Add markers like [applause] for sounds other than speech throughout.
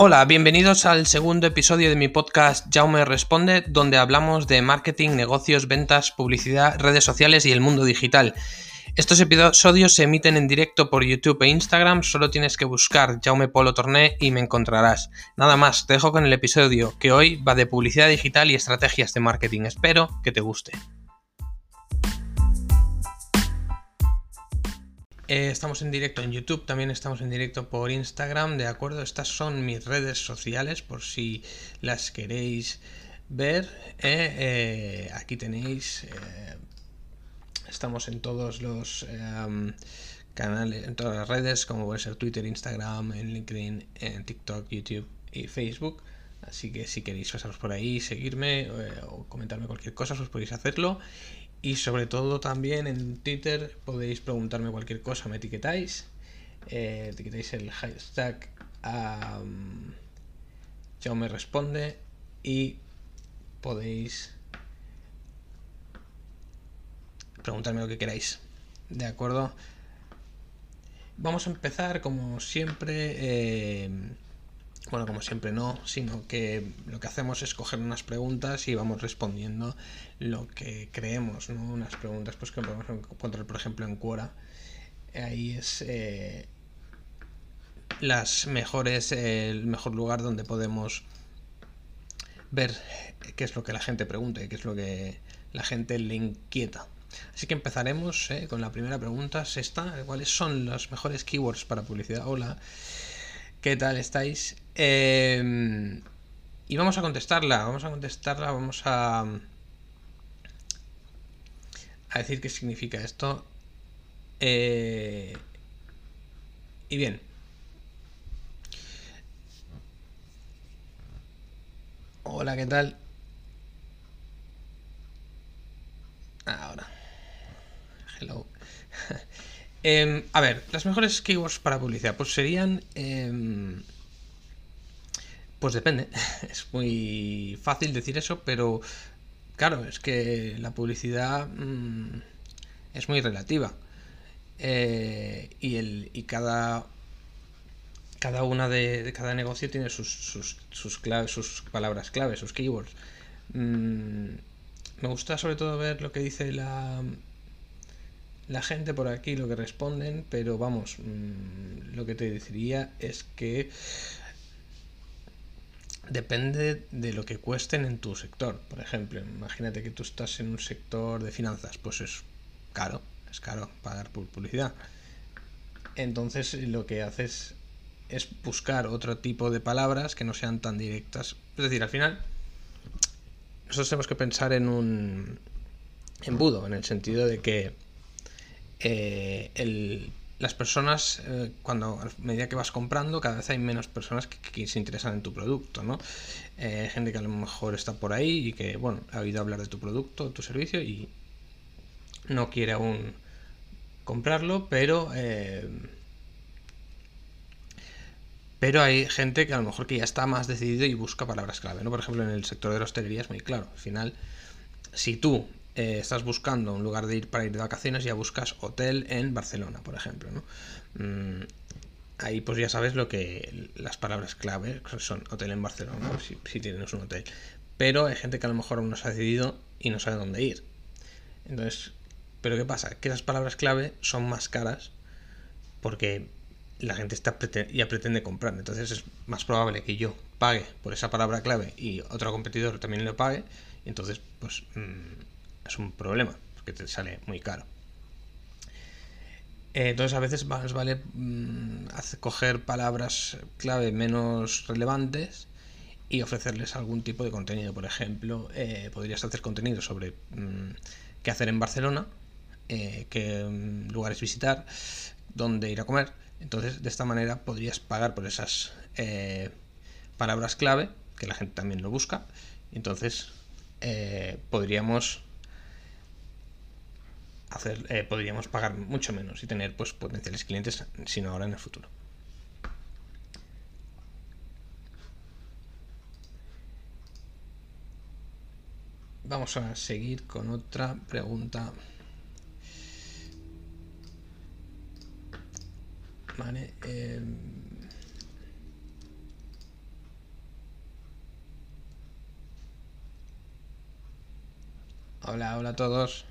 Hola, bienvenidos al segundo episodio de mi podcast Jaume Responde, donde hablamos de marketing, negocios, ventas, publicidad, redes sociales y el mundo digital. Estos episodios se emiten en directo por YouTube e Instagram, solo tienes que buscar Jaume Polo Torné y me encontrarás. Nada más, te dejo con el episodio, que hoy va de publicidad digital y estrategias de marketing. Espero que te guste. Eh, estamos en directo en YouTube, también estamos en directo por Instagram, ¿de acuerdo? Estas son mis redes sociales por si las queréis ver. Eh, eh, aquí tenéis, estamos en todos los em, canales, en todas las redes, como puede ser Twitter, Instagram, en LinkedIn, en TikTok, YouTube y Facebook. Así que si queréis pasaros por ahí, seguirme o comentarme cualquier cosa, os podéis hacerlo. Y sobre todo también en Twitter podéis preguntarme cualquier cosa, me etiquetáis. Eh, etiquetáis el hashtag yo me responde y podéis preguntarme lo que queráis. ¿De acuerdo? Vamos a empezar como siempre. Eh, bueno, como siempre no, sino que lo que hacemos es coger unas preguntas y vamos respondiendo lo que creemos, ¿no? Unas preguntas pues que podemos encontrar, por ejemplo, en Quora. Ahí es eh, las mejores, el mejor lugar donde podemos ver qué es lo que la gente pregunta y qué es lo que la gente le inquieta. Así que empezaremos eh, con la primera pregunta, es esta, ¿cuáles son los mejores keywords para publicidad? Hola. ¿Qué tal estáis? Em, y vamos a contestarla, vamos a contestarla, vamos a, a decir qué significa esto. Eh, y bien. Hola, ¿qué tal? Ahora. Hello. Em, a ver, las mejores keywords para publicidad, pues serían... Em, pues depende, [laughs] es muy fácil decir eso, pero claro, es que la publicidad mm, es muy relativa. Eh, y, el, y cada, cada una de, cada negocio tiene sus, sus, sus, sus palabras clave, sus keywords. Mm, me gusta sobre todo ver lo que dice la, la gente por aquí lo que responden, pero vamos, mm, lo que te diría es que depende de lo que cuesten en tu sector. Por ejemplo, imagínate que tú estás en un sector de finanzas, pues es caro, es caro pagar por publicidad. Entonces lo que haces es buscar otro tipo de palabras que no sean tan directas. Es decir, al final, nosotros tenemos que pensar en un embudo, en el sentido de que eh, las personas, eh, cuando a medida que vas comprando, cada vez hay menos personas que, se interesan en tu producto, ¿no? Eh, gente que a lo mejor está por ahí y que, bueno, ha oído hablar de tu producto, tu servicio y no quiere aún comprarlo, pero... pero hay gente que a lo mejor que ya está más decidido y busca palabras clave, ¿no? Por ejemplo, en el sector de la hostelería es muy claro. Al final, si tú eh, estás buscando un lugar de ir para ir de vacaciones, ya buscas hotel en Barcelona, por ejemplo, ¿no? Mm, ahí pues ya sabes lo que las palabras clave son hotel en Barcelona, si, tienes un hotel. Pero hay gente que a lo mejor aún no se ha decidido y no sabe dónde ir. Entonces, ¿pero qué pasa? Que esas palabras clave son más caras porque la gente está ya pretende comprar. Entonces es más probable que yo pague por esa palabra clave y otro competidor también lo pague. Entonces, pues mm, es un problema, porque te sale muy caro. Eh, entonces a veces más vale mm, coger palabras clave menos relevantes y ofrecerles algún tipo de contenido. Por ejemplo, eh, podrías hacer contenido sobre mm, qué hacer en Barcelona, eh, qué mm, lugares visitar, dónde ir a comer. Entonces, de esta manera podrías pagar por esas palabras clave, que la gente también lo busca. Entonces, podríamos hacer, eh, podríamos pagar mucho menos y tener pues, potenciales clientes, sino ahora en el futuro. Vamos a seguir con otra pregunta. Vale. Eh... Hola, hola a todos.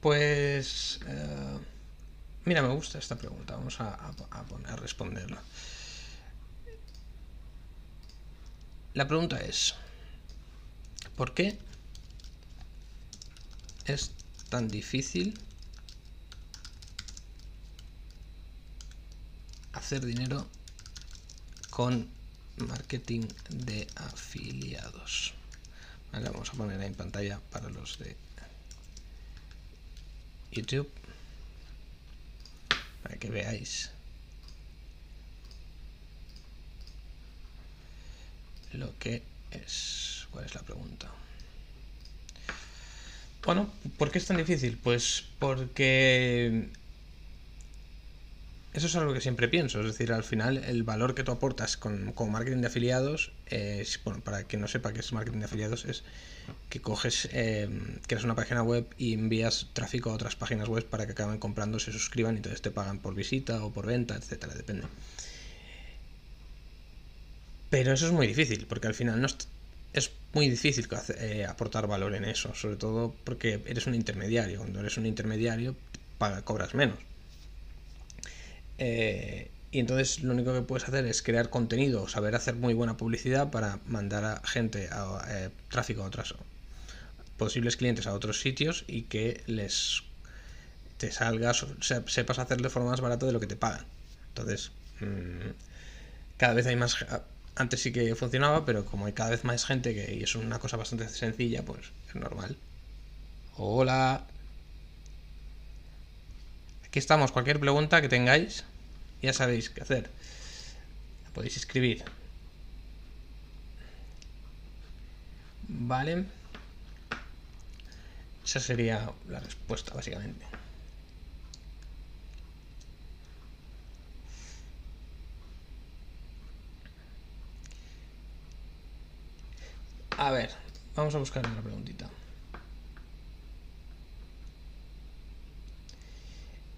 Pues... eh, mira, me gusta esta pregunta. Vamos a, responderla. La pregunta es... ¿Por qué es tan difícil hacer dinero con marketing de afiliados? Vamos a poner en pantalla para los de YouTube para que veáis lo que es. ¿Cuál es la pregunta? Bueno, ¿por qué es tan difícil? Pues porque eso es algo que siempre pienso, es decir, al final el valor que tú aportas con, con marketing de afiliados, es, bueno, para quien no sepa qué es marketing de afiliados, es que coges, eh, creas una página web y envías tráfico a otras páginas web para que acaben comprando, se suscriban y entonces te pagan por visita o por venta, etcétera, depende. Pero eso es muy difícil, porque al final no es, es muy difícil eh, aportar valor en eso, sobre todo porque eres un intermediario. Cuando eres un intermediario, paga, cobras menos. Eh, y entonces lo único que puedes hacer es crear contenido, saber hacer muy buena publicidad para mandar a gente, eh, tráfico a otras posibles clientes a otros sitios y que les te salgas, sepas hacer de forma más barata de lo que te pagan. Entonces, mm, cada vez hay más. Antes sí que funcionaba, pero como hay cada vez más gente que y es una cosa bastante sencilla, pues es normal. Hola. Aquí estamos. Cualquier pregunta que tengáis, ya sabéis qué hacer. La podéis escribir. Vale. Esa sería la respuesta, básicamente. A ver, vamos a buscar una preguntita.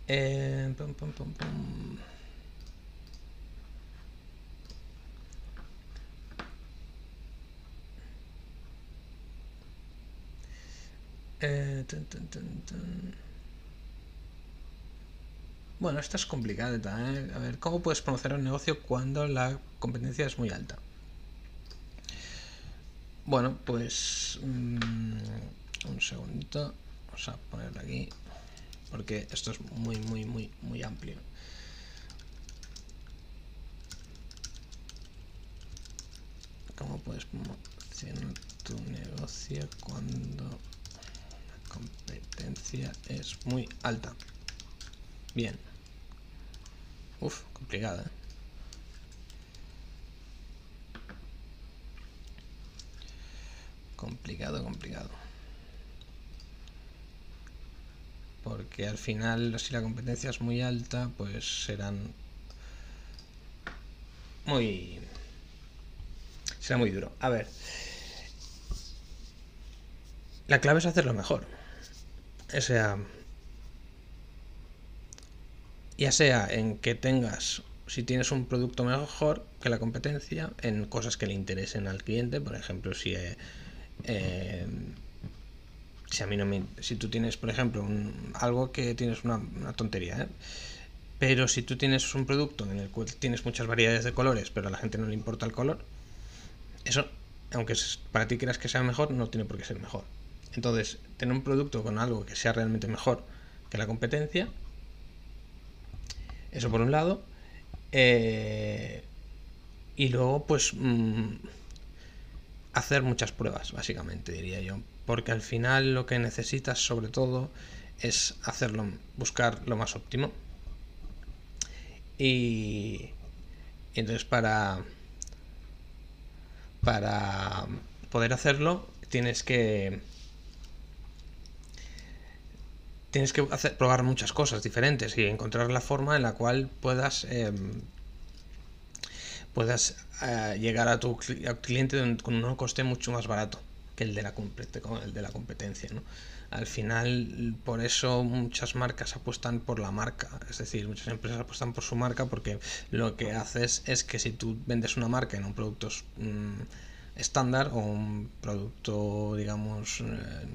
Eh, pum, pum, Bueno, esta es complicada, ¿eh? A ver, ¿cómo puedes promocionar un negocio cuando la competencia es muy alta? Bueno, pues mm, un segundito. Vamos a ponerlo aquí. Porque esto es muy, muy, muy, muy amplio. ¿Cómo puedes promocionar tu negocio cuando competencia es muy alta? Bien. Uf, complicada. ¿eh? Complicado, complicado. Porque al final, si la competencia es muy alta, pues serán muy... Será muy duro. A ver. La clave es hacerlo mejor. O sea, ya sea en que tengas, si tienes un producto mejor que la competencia, en cosas que le interesen al cliente, por ejemplo, si, eh, eh, si a mí no me, si tú tienes, por ejemplo, un- algo que tienes una, tontería, ¿eh? pero si tú tienes un producto en el cual tienes muchas variedades de colores, pero a la gente no le importa el color, eso, aunque para ti creas que sea mejor, no tiene por qué ser mejor. Entonces, tener un producto con algo que sea realmente mejor que la competencia, eso por un lado. eh, y luego, pues, mm, hacer muchas pruebas, básicamente, diría yo. Porque al final lo que necesitas, sobre todo, es hacerlo, buscar lo más óptimo. Y, y entonces para, para poder hacerlo, tienes que tienes que hacer, probar muchas cosas diferentes y encontrar la forma en la cual puedas eh, puedas eh, llegar a tu, cliente con un coste mucho más barato que el de la, competencia. Al final, por eso muchas marcas apuestan por la marca, es decir, muchas empresas apuestan por su marca porque lo que haces es que si tú vendes una marca en un producto mm, estándar o un producto, digamos, eh,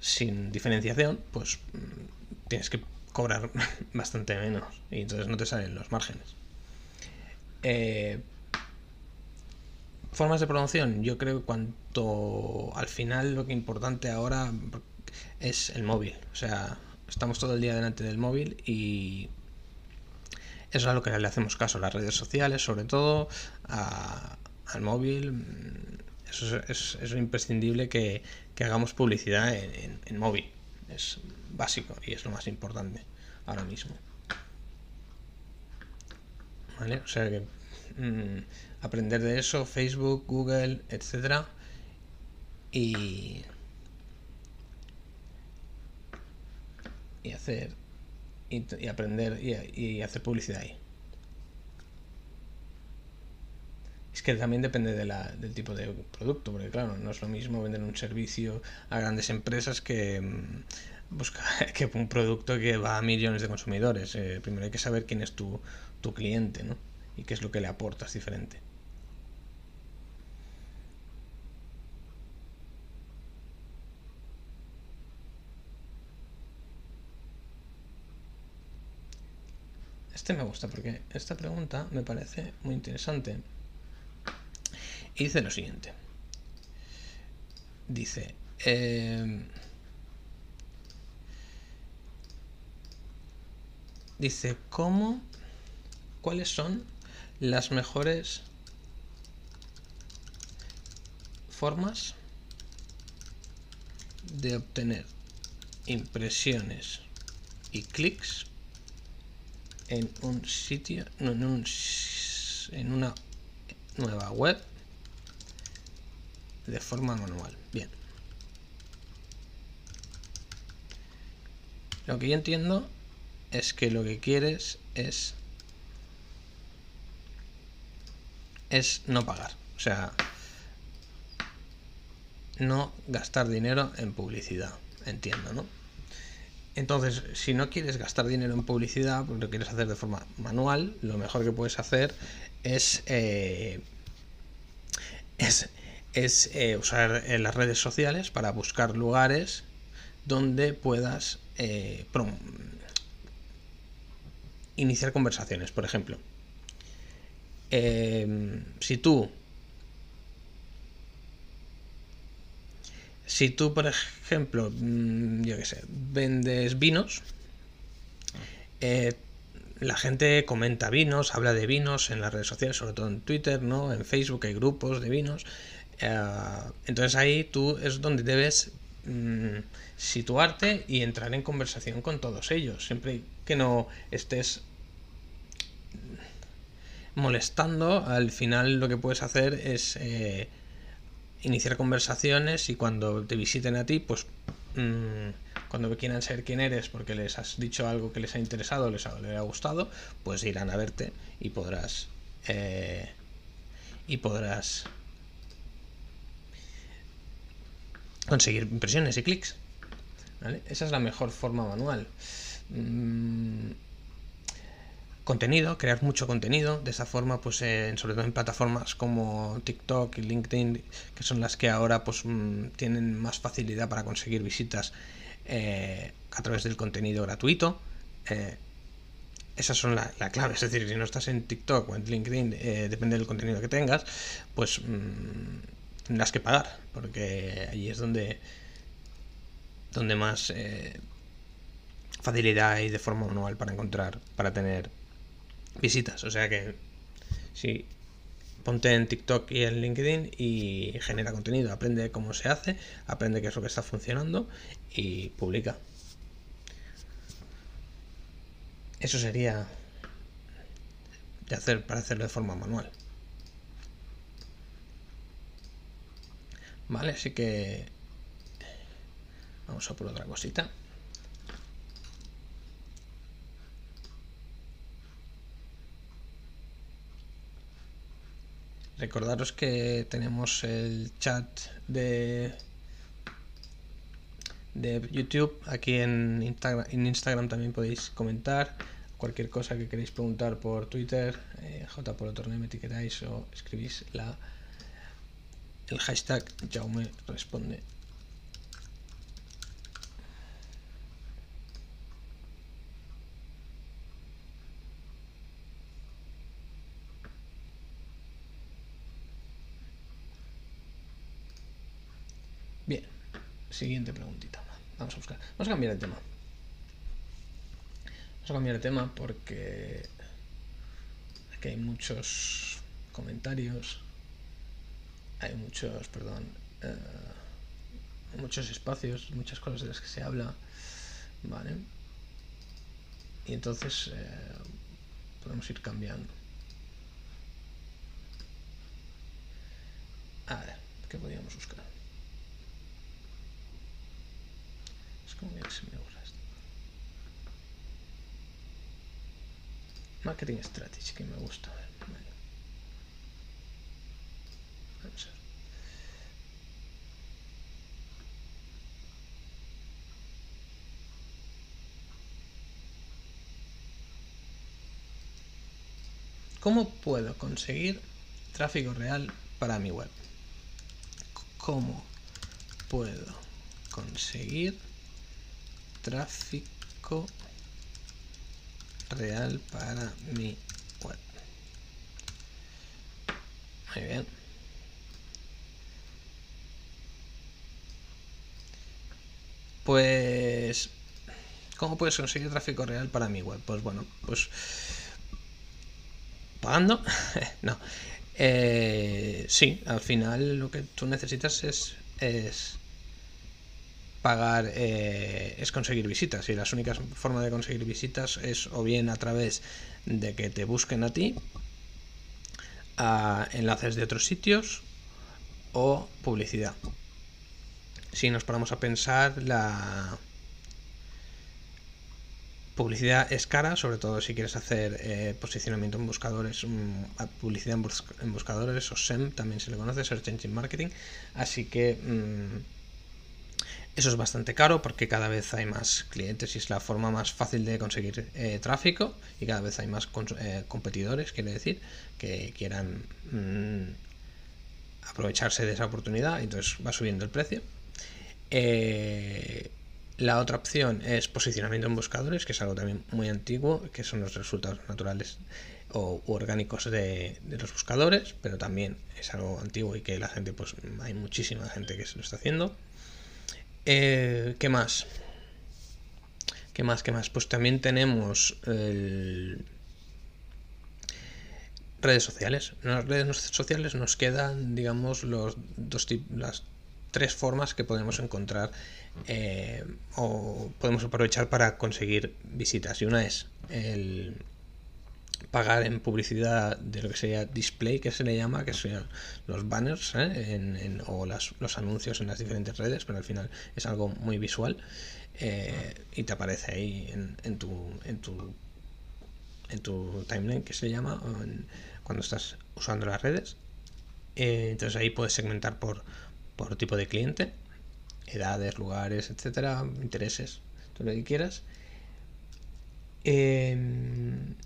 sin diferenciación, pues mm, tienes que cobrar [laughs] bastante menos y entonces no te salen los márgenes. Eh, formas de promoción, yo creo que cuanto al final lo que importante ahora es el móvil. O sea, estamos todo el día delante del móvil y eso es a lo que le hacemos caso, las redes sociales, sobre todo, al móvil. Eso es, es, imprescindible que, hagamos publicidad en móvil. Es básico y es lo más importante ahora mismo. ¿Vale? O sea que mm, aprender de eso, Facebook, Google, etcétera. Y, y hacer y, aprender y, hacer publicidad ahí. Es que también depende de la, del tipo de producto, porque claro, no es lo mismo vender un servicio a grandes empresas que busca [laughs] que un producto que va a millones de consumidores. Eh, primero hay que saber quién es tu, tu cliente, ¿no? Y qué es lo que le aportas diferente. Este me gusta porque esta pregunta me parece muy interesante. Y dice lo siguiente. Dice, eh, dice, ¿cómo? ¿Cuáles son las mejores formas de obtener impresiones y clics en un sitio, no, en, un, en una nueva web de forma manual. Bien. Lo que yo entiendo es que lo que quieres es es no pagar. O sea, no gastar dinero en publicidad. Entiendo, ¿no? Entonces, si no quieres gastar dinero en publicidad, porque lo quieres hacer de forma manual, lo mejor que puedes hacer es, eh, es, eh, usar eh, las redes sociales para buscar lugares donde puedas iniciar conversaciones. Por ejemplo, si tú Si tú, por ejemplo, mm, yo qué sé, vendes vinos, eh, la gente comenta vinos, habla de vinos en las redes sociales, sobre todo en Twitter, ¿no? En Facebook hay grupos de vinos. Eh, entonces ahí tú es donde debes mm, situarte y entrar en conversación con todos ellos, siempre que no estés molestando, al final lo que puedes hacer es eh, iniciar conversaciones y cuando te visiten a ti, pues mmm, cuando quieran saber quién eres porque les has dicho algo que les ha interesado, les ha, les ha gustado, pues irán a verte y podrás eh, y podrás conseguir impresiones y clics. Esa es la mejor forma manual. Mm, contenido, crear mucho contenido, de esa forma, pues sobre todo en plataformas como TikTok y LinkedIn, que son las que ahora pues mm, tienen más facilidad para conseguir visitas eh, a través del contenido gratuito. Eh, esas son la, clave, es decir, si no estás en TikTok o en LinkedIn, eh, depende del contenido que tengas, pues mm, tendrás que pagar, porque ahí es donde, donde más facilidad hay de forma manual para encontrar, para tener visitas. O sea que si ponte en TikTok y en LinkedIn y genera contenido, aprende cómo se hace, aprende qué es lo que está funcionando y publica. Eso sería para hacerlo de forma manual. Vale, así que vamos a por otra cosita. recordaros que tenemos el chat de de YouTube. Aquí en Instagram, en Instagram también podéis comentar cualquier cosa que queréis preguntar por Twitter, eh, J por me etiquetáis o escribís la el hashtag Jaume responde. Bien, siguiente preguntita. Vamos a buscar. Vamos a cambiar de tema. Vamos a cambiar de tema porque aquí hay muchos comentarios. Hay muchos, perdón, eh, muchos espacios, muchas cosas de las que se habla. Vale. Y entonces eh, podemos ir cambiando. A ver, ¿qué podríamos buscar? como que se me gusta esto. Marketing Strategy, que me gusta. ¿Cómo puedo conseguir tráfico real para mi web? ¿Cómo puedo conseguir tráfico real para mi web. Muy bien. Pues, ¿cómo puedes conseguir tráfico real para mi web? Pues bueno, pues pagando. [laughs] no. Eh, sí, al final lo que tú necesitas es, es pagar eh, es conseguir visitas y las únicas formas de conseguir visitas es o bien a través de que te busquen a ti a enlaces de otros sitios o publicidad si nos ponemos a pensar la publicidad es cara sobre todo si quieres hacer eh, posicionamiento en buscadores mm, publicidad en, buscadores o SEM también se le conoce Search Engine Marketing así que mm, eso es bastante caro porque cada vez hay más clientes y es la forma más fácil de conseguir eh, tráfico y cada vez hay más eh, competidores, quiere decir, que quieran mm, aprovecharse de esa oportunidad entonces va subiendo el precio. Eh, la otra opción es posicionamiento en buscadores, que es algo también muy antiguo, que son los resultados naturales o orgánicos de, los buscadores, pero también es algo antiguo y que la gente, pues hay muchísima gente que se lo está haciendo. Eh, ¿Qué más? ¿Qué más? ¿Qué más? Pues también tenemos redes sociales. En las redes sociales nos quedan, digamos, los dos las tres formas que podemos encontrar eh, o podemos aprovechar para conseguir visitas. Y una es el pagar en publicidad de lo que sería display, que se le llama, que son los banners ¿eh? o los anuncios en las diferentes redes, pero al final es algo muy visual eh, y te aparece ahí en, tu, en, tu, en tu timeline, que se llama, cuando estás usando las redes. Entonces ahí puedes segmentar por, por tipo de cliente, edades, lugares, etcétera, intereses, todo lo que quieras. En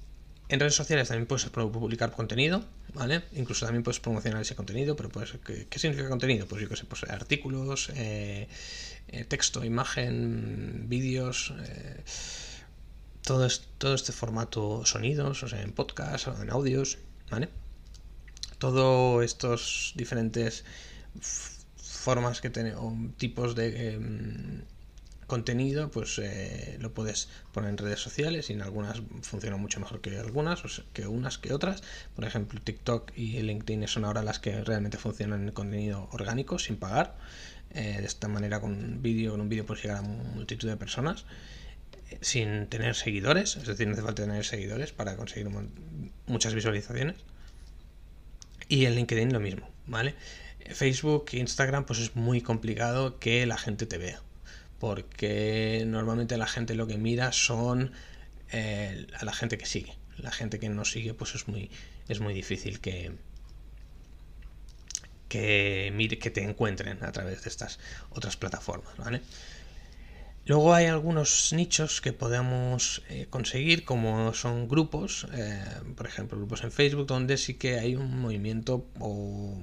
redes sociales también puedes publicar contenido, ¿vale? Incluso también puedes promocionar ese contenido, pero pues, ¿qué, significa contenido? Pues yo qué sé, pues artículos, eh, eh, texto, imagen, vídeos, eh, todo, todo este formato sonidos, o sea, en podcast o en audios, ¿vale? Todos estos diferentes formas que tenemos, tipos de em, contenido, pues eh, lo puedes poner en redes sociales y en algunas funcionan mucho mejor que algunas, o que unas que otras. Por ejemplo, TikTok y LinkedIn son ahora las que realmente funcionan en contenido orgánico, sin pagar. Eh, de esta manera, con un vídeo, con un vídeo puedes llegar a multitud de personas eh, sin tener seguidores, es decir, no hace falta tener seguidores para conseguir muchas visualizaciones. Y en LinkedIn lo mismo, ¿vale? Facebook Instagram pues es muy complicado que la gente te vea porque normalmente la gente lo que mira son eh, a la gente que sigue. La gente que no sigue, pues es muy, es muy difícil que, que, mire, que te encuentren a través de estas otras plataformas, ¿vale? Luego hay algunos nichos que podemos eh, conseguir, como son grupos, eh, por ejemplo, grupos en Facebook, donde sí que hay un movimiento, o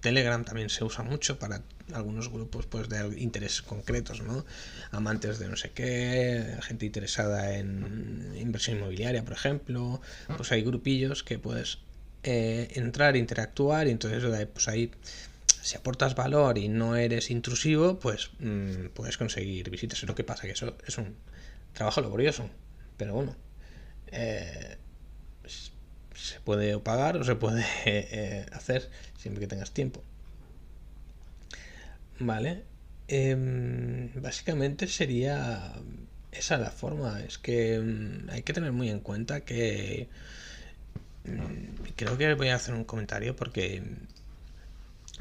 Telegram también se usa mucho para algunos grupos pues, de intereses concretos, ¿no? Amantes de no sé qué, gente interesada en inversión inmobiliaria, por ejemplo, pues hay grupillos que puedes eh, entrar, interactuar, y entonces pues ahí si aportas valor y no eres intrusivo, pues mm, puedes conseguir visitas. Lo que pasa que eso es un trabajo laborioso, pero bueno, eh, se puede pagar o se puede [laughs] eh, hacer siempre que tengas tiempo. Vale, em, básicamente sería esa la forma. Es que mm, hay que tener muy en cuenta que mm, creo que voy a hacer un comentario porque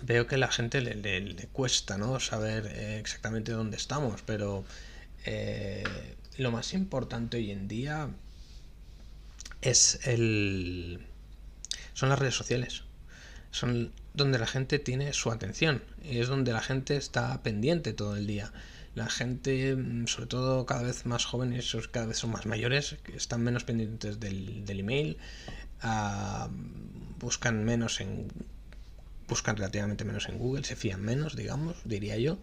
veo que a la gente le, cuesta ¿no? saber eh, exactamente dónde estamos, pero eh, lo más importante hoy en día es el son las redes sociales. Son donde la gente tiene su atención y es donde la gente está pendiente todo el día. La gente, mm, sobre todo cada vez más jóvenes, cada vez son más mayores, están menos pendientes del, email, ah, buscan menos en buscan relativamente menos en Google, se fían menos, digamos, diría yo.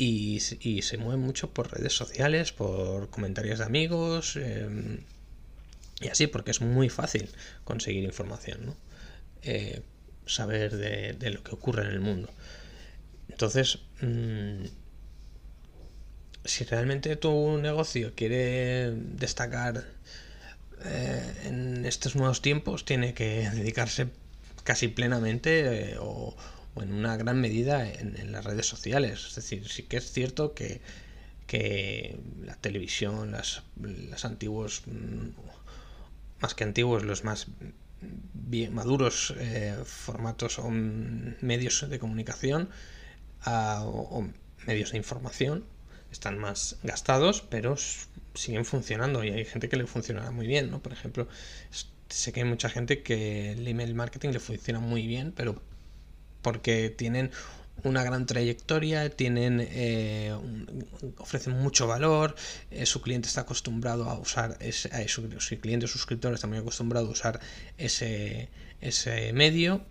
Y, se mueven mucho por redes sociales, por comentarios de amigos em, y así, porque es muy fácil conseguir información, ¿no? Eh, saber de, lo que ocurre en el mundo. Entonces, mm, si realmente tu negocio quiere destacar eh, en estos nuevos tiempos, tiene que [laughs] dedicarse casi plenamente eh, o, en una gran medida en, las redes sociales. Es decir, sí que es cierto que, que la televisión, las, las antiguos, mm, más que antiguos, los más maduros eh, formatos o medios de comunicación o, medios de información están más gastados, pero siguen funcionando y hay gente que le funcionará muy bien, ¿no? Por ejemplo, sé que hay mucha gente que el email marketing le funciona muy bien, pero porque tienen una gran trayectoria, tienen eh, ofrecen mucho valor, eh, su cliente está acostumbrado a usar ese, su, cliente suscriptor está muy acostumbrado a usar ese, ese medio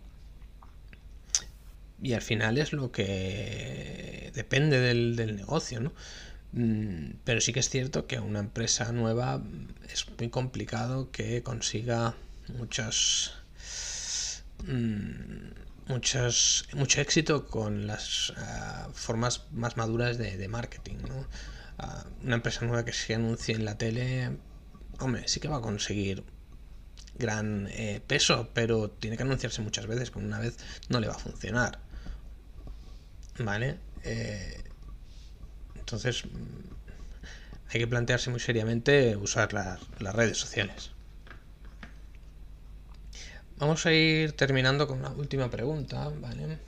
y al final es lo que depende del, del negocio, ¿no? Mm, pero sí que es cierto que una empresa nueva es muy complicado que consiga muchos, mm, muchos mucho éxito con las ah, formas más maduras de, marketing. Ah, una empresa nueva que se anuncie en la tele, hombre, sí que va a conseguir gran eh, peso, pero tiene que anunciarse muchas veces, con una vez no le va a funcionar. ¿Vale? Eh, entonces, mm, hay que plantearse muy seriamente usar las redes sociales. Vamos a ir terminando con una última pregunta, ¿vale?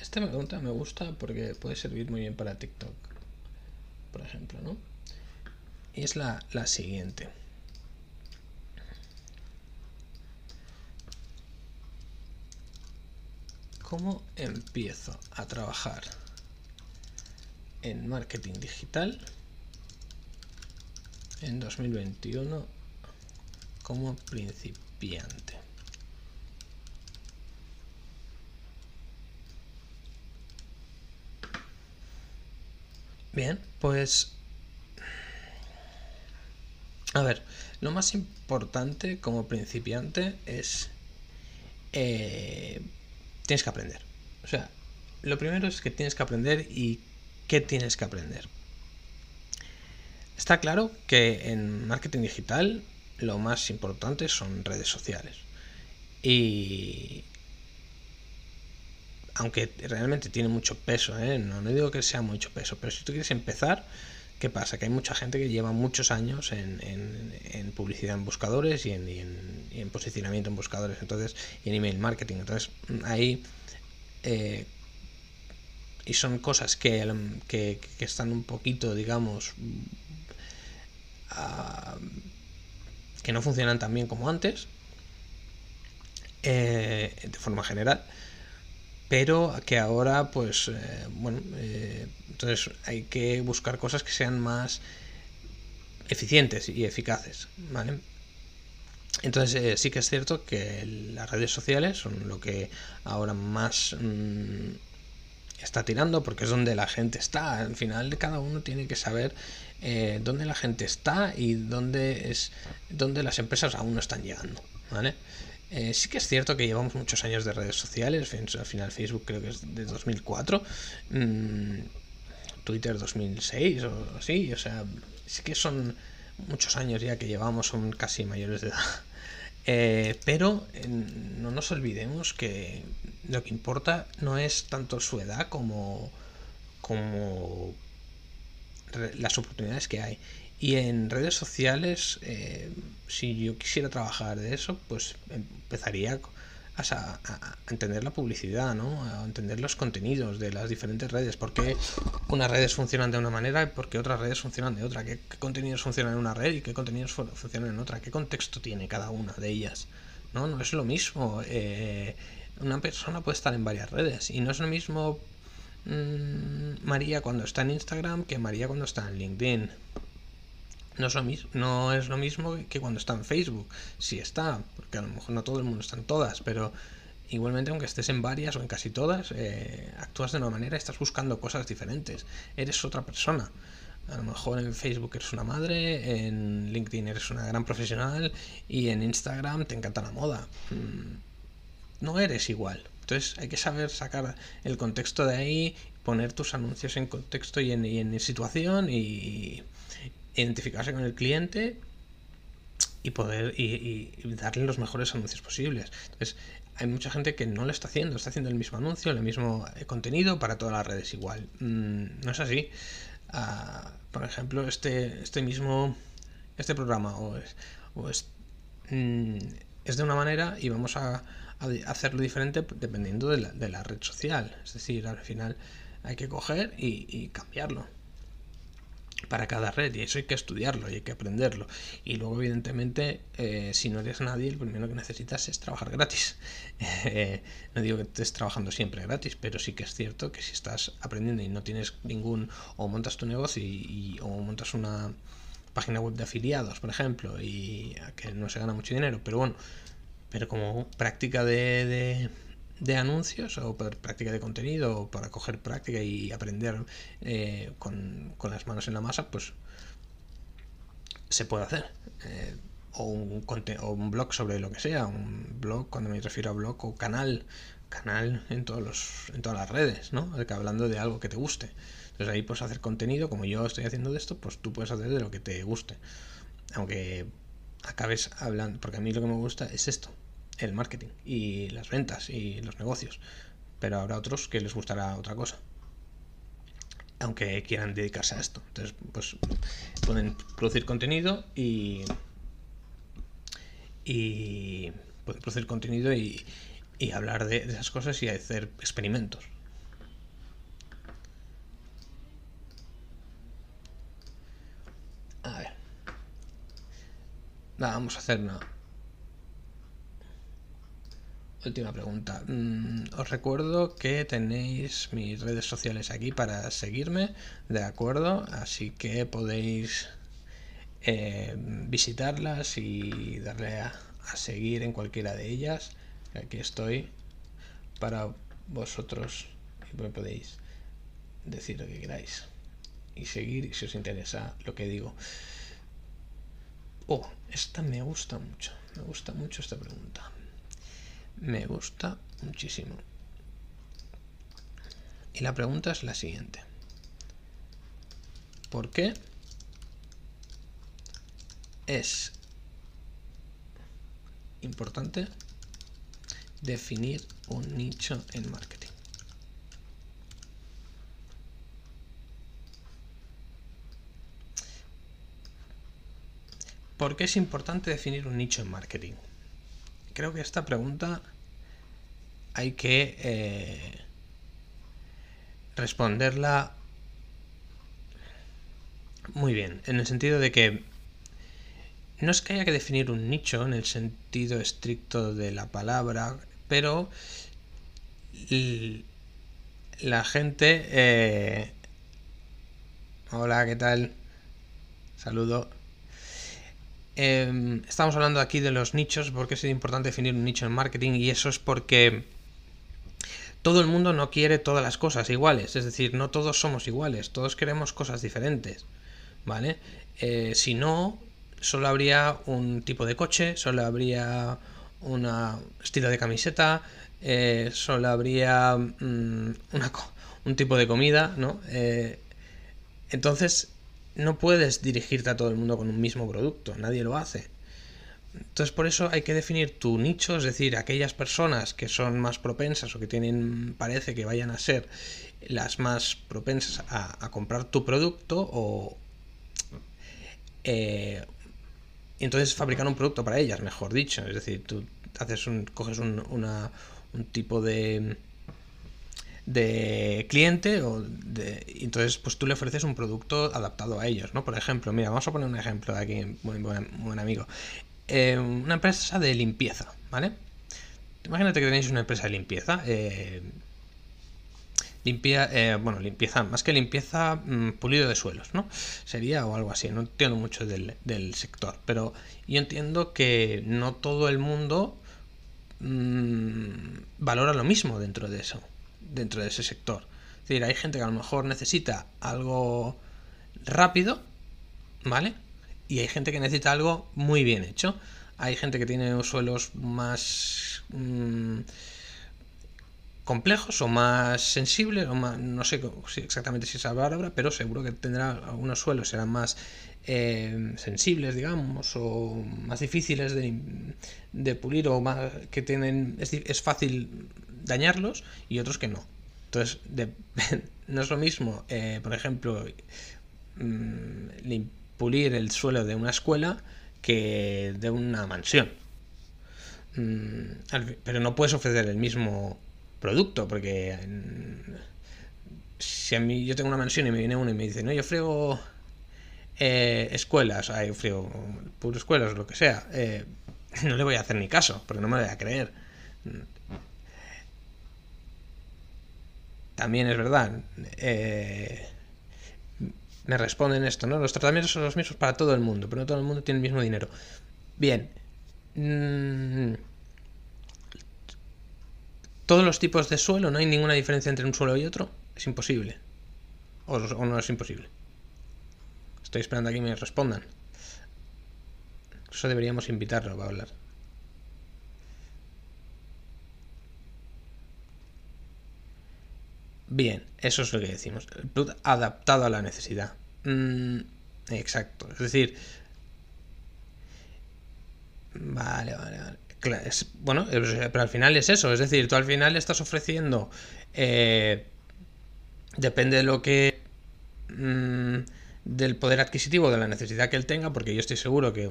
Esta pregunta me gusta porque puede servir muy bien para TikTok, por ejemplo, ¿no? Y es la, la siguiente. ¿Cómo empiezo a trabajar en marketing digital en 2021 como principiante? Bien, pues... A ver, lo más importante como principiante es... Eh, tienes que aprender. O sea, lo primero es que tienes que aprender y qué tienes que aprender. Está claro que en marketing digital lo más importante son redes sociales. Y aunque realmente tiene mucho peso, ¿eh? no, no digo que sea mucho peso, pero si tú quieres empezar, ¿Qué pasa? Que hay mucha gente que lleva muchos años en, publicidad en buscadores y en, posicionamiento en buscadores, entonces, y en email marketing. Entonces, ahí. Eh, y son cosas que, están un poquito, digamos. que no funcionan tan bien como antes. Eh, de forma general pero que ahora pues eh, bueno eh, entonces hay que buscar cosas que sean más eficientes y eficaces vale entonces eh, sí que es cierto que las redes sociales son lo que ahora más mm, está tirando porque es donde la gente está. Al final cada uno tiene que saber dónde la gente está y dónde es dónde las empresas aún no están llegando vale eh, sí que es cierto que llevamos muchos años de redes sociales, al final Facebook creo que es de 2004, mm, Twitter 2006 o así, o sea, sí que son muchos años ya que llevamos, son casi mayores de edad. [laughs] Eh, pero no nos olvidemos que lo que importa no es tanto su edad como, como las oportunidades que hay. Y en redes sociales, eh, si yo quisiera trabajar de eso, pues empezaría a, entender la publicidad, ¿no? A entender los contenidos de las diferentes redes. ¿Por qué unas redes funcionan de una manera y por qué otras redes funcionan de otra? ¿Qué, contenidos funcionan en una red y qué contenidos funcionan en otra? ¿Qué contexto tiene cada una de ellas? No, no es lo mismo. Eh, una persona puede estar en varias redes y no es lo mismo mm, María cuando está en Instagram que María cuando está en LinkedIn no es, lo mismo, no es lo mismo que cuando está en Facebook. Si está, porque a lo mejor no todo el mundo está en todas, pero igualmente aunque estés en varias o en casi todas, eh, actúas de una manera, estás buscando cosas diferentes. Eres otra persona. A lo mejor en Facebook eres una madre, en LinkedIn eres una gran profesional y en Instagram te encanta la moda. Mm, no eres igual. Entonces hay que saber sacar el contexto de ahí, poner tus anuncios en contexto y en, y en situación y, identificarse con el cliente y poder y, darle los mejores anuncios posibles. Entonces, hay mucha gente que no lo está haciendo, está haciendo el mismo anuncio, el mismo eh, contenido para todas las redes igual. Mm, no es así. Ah, por ejemplo, este, este mismo este programa o es, mm, es, de una manera y vamos a, hacerlo diferente dependiendo de la, de la, red social. Es decir, al final hay que coger y cambiarlo para cada red y eso hay que estudiarlo y hay que aprenderlo. Y luego evidentemente eh, si no eres nadie el primero que necesitas es trabajar gratis. [laughs] Eh, no digo que estés trabajando siempre gratis pero sí que es cierto que si estás aprendiendo y no tienes ningún o montas tu negocio y, o montas una página web de afiliados por ejemplo y que no se gana mucho dinero pero bueno pero como práctica de anuncios o por práctica de contenido o para coger práctica y aprender eh, con, las manos en la masa, pues se puede hacer. Eh, o, un, o un blog sobre lo que sea, un blog, cuando me refiero a blog o canal, canal en, todos los, en todas las redes, ¿no? hablando de algo que te guste. Entonces ahí puedes hacer contenido, como yo estoy haciendo de esto, pues tú puedes hacer de lo que te guste. Aunque acabes hablando, porque a mí lo que me gusta es esto, el marketing y las ventas y los negocios. Pero habrá otros que les gustará otra cosa. Aunque quieran dedicarse a esto. Entonces, pues pueden producir contenido y. Y. Pueden producir contenido y, y hablar de, de esas cosas y hacer experimentos. A ver. vamos a hacer una, Última pregunta. Mm, os recuerdo que tenéis mis redes sociales aquí para seguirme, ¿de acuerdo? Así que podéis eh, visitarlas y darle a, seguir en cualquiera de ellas. Aquí estoy para vosotros y me podéis decir lo que queráis y seguir si os interesa lo que digo. Oh, esta me gusta mucho, me gusta mucho esta pregunta me gusta muchísimo. Y la pregunta es la siguiente. ¿Por qué es importante definir un nicho en marketing. ¿Por qué es importante definir un nicho en marketing? Creo que esta pregunta hay que eh, responderla muy bien, en el sentido de que no es que haya que definir un nicho en el sentido estricto de la palabra, pero la gente... Eh, hola, ¿qué tal? Saludo. Em, estamos hablando aquí de los nichos, porque es importante definir un nicho en marketing y eso es porque todo el mundo no quiere todas las cosas iguales, es decir, no todos somos iguales, todos queremos cosas diferentes, ¿vale? Eh, si no, solo habría un tipo de coche, solo habría un estilo de camiseta, eh, solo habría mm, un tipo de comida, ¿no? Eh, entonces, no puedes dirigirte a todo el mundo con un mismo producto, nadie lo hace. Entonces por eso hay que definir tu nicho, es decir, aquellas personas que son más propensas o que tienen, parece que vayan a ser las más propensas a, comprar tu producto o... Eh, entonces fabricar un producto para ellas, mejor dicho. Es decir, tú haces un, coges un, un tipo de de cliente o de, entonces pues tú le ofreces un producto adaptado a ellos, ¿no? Por ejemplo, mira, vamos a poner un ejemplo de aquí, muy buen, amigo. Eh, una empresa de limpieza, ¿vale? Imagínate que tenéis una empresa de limpieza. Eh, eh, bueno, limpieza, más que limpieza, mm, pulido de suelos, ¿no? Sería o algo así, no entiendo mucho del, sector, pero yo entiendo que no todo el mundo mm, valora lo mismo dentro de eso dentro de ese sector. Es decir, hay gente que a lo mejor necesita algo rápido, ¿vale? Y hay gente que necesita algo muy bien hecho. Hay gente que tiene suelos más mm, complejos o más sensibles, o más, no sé exactamente si es la palabra, pero seguro que tendrá algunos suelos serán más eh, sensibles, digamos, o más difíciles de, pulir o más que tienen es, es fácil dañarlos y otros que no. Entonces, [laughs] no es lo mismo, eh, por ejemplo, mm, pulir el suelo de una escuela que de una mansión. Mm, pero no puedes ofrecer el mismo producto, porque mm, si a mí yo tengo una mansión y me viene uno y me dice, no, yo frego eh, escuelas, yo frego puro escuelas, lo que sea, eh, [laughs] no le voy a hacer ni caso, porque no me voy a creer. También es verdad. Eh, me responden esto, ¿no? Los tratamientos son los mismos para todo el mundo, pero no todo el mundo tiene el mismo dinero. Bien. Mm, todos los tipos de suelo, no hay ninguna diferencia entre un suelo y otro. Es imposible. O, o no es imposible. Estoy esperando a que me respondan. Eso deberíamos invitarlo para hablar. Bien, eso es lo que decimos. El producto adaptado a la necesidad. Mm, exacto. Es decir. Vale, vale, vale. bueno, pero al final es eso. Es decir, tú al final estás ofreciendo. Eh, depende de lo que. Mm, del poder adquisitivo, de la necesidad que él tenga, porque yo estoy seguro que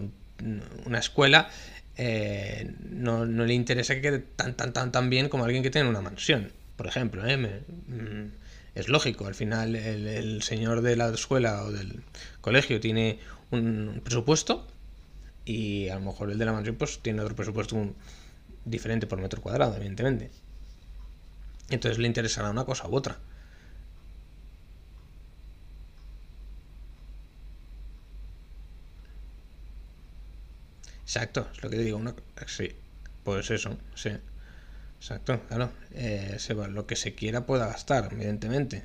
una escuela eh, no, no, le interesa que quede tan, tan, tan, tan bien como alguien que tiene una mansión por ejemplo, ¿eh? mm, es lógico, al final el, señor de la escuela o del colegio tiene un presupuesto y a lo mejor el de la mansión pues tiene otro presupuesto diferente por metro cuadrado, evidentemente. Entonces le interesará una cosa u otra. Exacto, es lo que te digo. Una... Sí, pues eso, sí. Exacto, claro. Eh, lo que se quiera pueda gastar, evidentemente.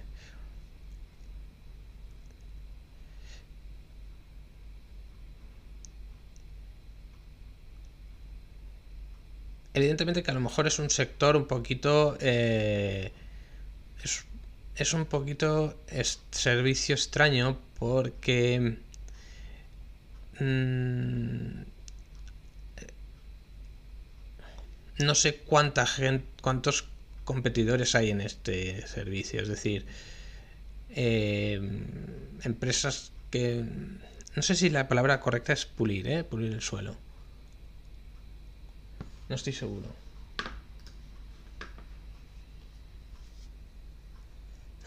Evidentemente que a lo mejor es un sector un poquito... Eh, es, es, un poquito servicio extraño porque mm, no sé cuánta gente, cuántos competidores hay en este servicio. Es decir, eh, empresas que... No sé si la palabra correcta es pulir, ¿eh? Pulir el suelo. No estoy seguro.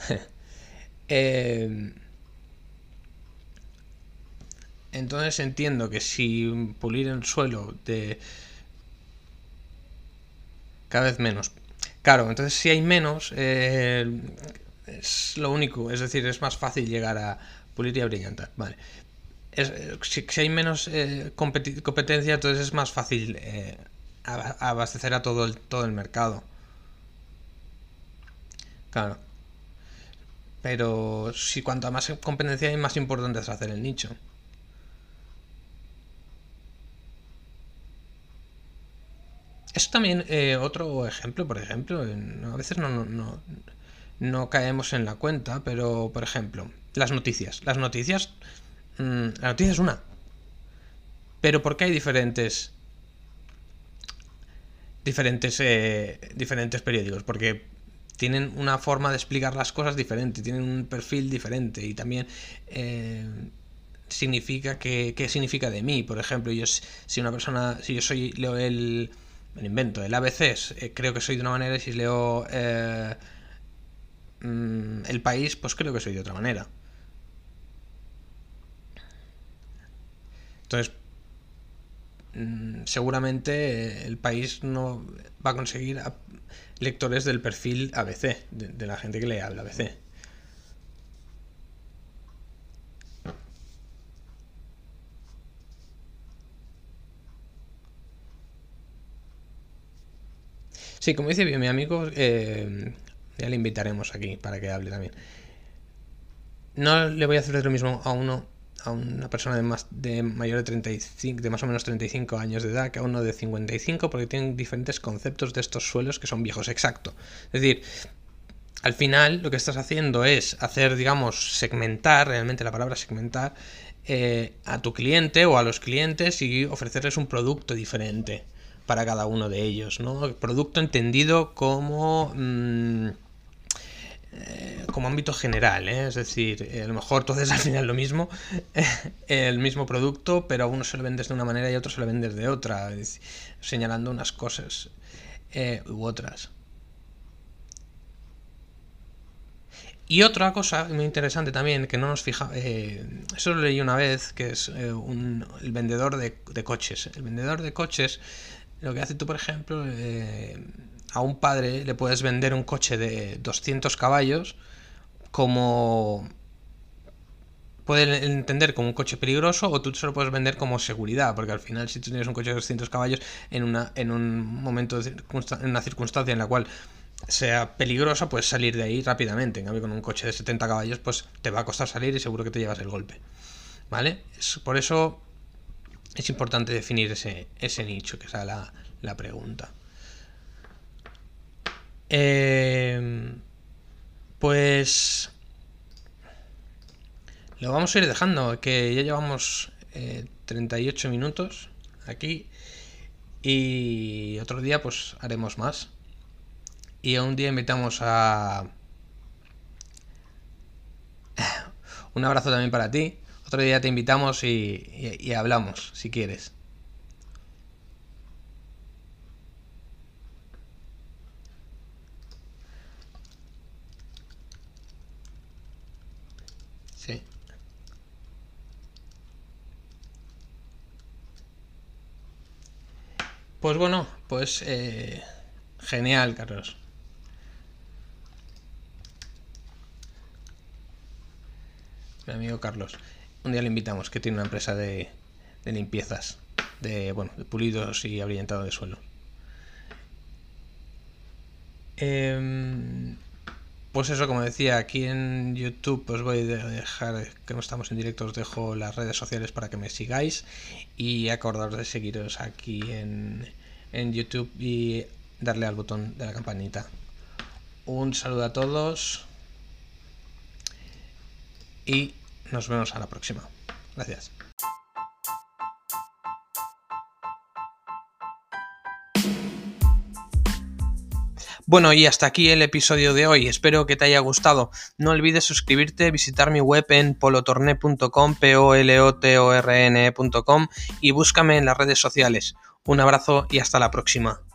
[laughs] eh, entonces entiendo que si pulir el suelo de cada vez menos. Claro, entonces si hay menos, eh, es lo único, es decir, es más fácil llegar a pulir y a brillantar. Vale. si, hay menos eh, competencia, entonces es más fácil eh, abastecer a todo el, todo el mercado. Claro. Pero si cuanto más competencia hay, más importante es hacer el nicho. Es también eh, otro ejemplo, por ejemplo, a veces no, no, no, caemos en la cuenta, pero por ejemplo, las noticias. Las noticias, mm, la noticia es una. Pero ¿por qué hay diferentes diferentes eh, diferentes periódicos? Porque tienen una forma de explicar las cosas diferente, tienen un perfil diferente y también eh, significa que qué significa de mí, por ejemplo, yo si una persona si yo soy leo el el invento, el ABC eh, creo que soy de una manera y si leo eh, mm, el país, pues creo que soy de otra manera. Entonces, mm, seguramente eh, el país no va a conseguir lectores del perfil ABC, de, de la gente que lee el ABC. Sí, como dice mi amigo, eh, ya le invitaremos aquí para que hable también. No le voy a hacer lo mismo a uno, a una persona de más de mayor de 35, de más o menos 35 años de edad, que a uno de 55, porque tienen diferentes conceptos de estos suelos que son viejos, exacto. Es decir, al final lo que estás haciendo es hacer, digamos, segmentar, realmente la palabra segmentar, eh, a tu cliente o a los clientes y ofrecerles un producto diferente para cada uno de ellos, ¿no? producto entendido como... Mm, eh, como ámbito general, ¿eh? es decir, eh, a lo mejor todo es al final lo mismo, [laughs] el mismo producto, pero a uno se lo vendes de una manera y a otro se lo vendes de otra, señalando unas cosas u otras. Y otra cosa muy interesante también, que no nos fija, eso lo leí una vez, que es el vendedor de, de, coches. El vendedor de coches lo que hace tú, por ejemplo, eh, a un padre le puedes vender un coche de 200 caballos como puede entender como un coche peligroso o tú se lo puedes vender como seguridad, porque al final si tú tienes un coche de 200 caballos en, una, en un momento, en una circunstancia en la cual sea peligrosa, puedes salir de ahí rápidamente. En cambio, con un coche de 70 caballos, pues te va a costar salir y seguro que te llevas el golpe. ¿Vale? Es, por eso es importante definir ese, ese nicho, que es la, la pregunta. Eh, pues lo vamos a ir dejando, que ya llevamos 38 eh, minutos aquí y otro día pues haremos más. Y un día invitamos a... Un abrazo también para ti. Otro día te invitamos y, hablamos, si quieres. Pues bueno, pues eh, genial, Carlos. Mi amigo Carlos. Un día le invitamos, que tiene una empresa de, limpiezas, de, bueno, de pulidos y abrillantado de suelo. Em, pues eso, como decía, aquí en YouTube os voy a dejar, que no estamos en directo, os dejo las redes sociales para que me sigáis y acordaros de seguiros aquí en, en YouTube y darle al botón de la campanita. Un saludo a todos y nos vemos a la próxima. Gracias. Bueno, y hasta aquí el episodio de hoy. Espero que te haya gustado. No olvides suscribirte, visitar mi web en polotorne.com, p o l o t o r -N .com, y búscame en las redes sociales. Un abrazo y hasta la próxima.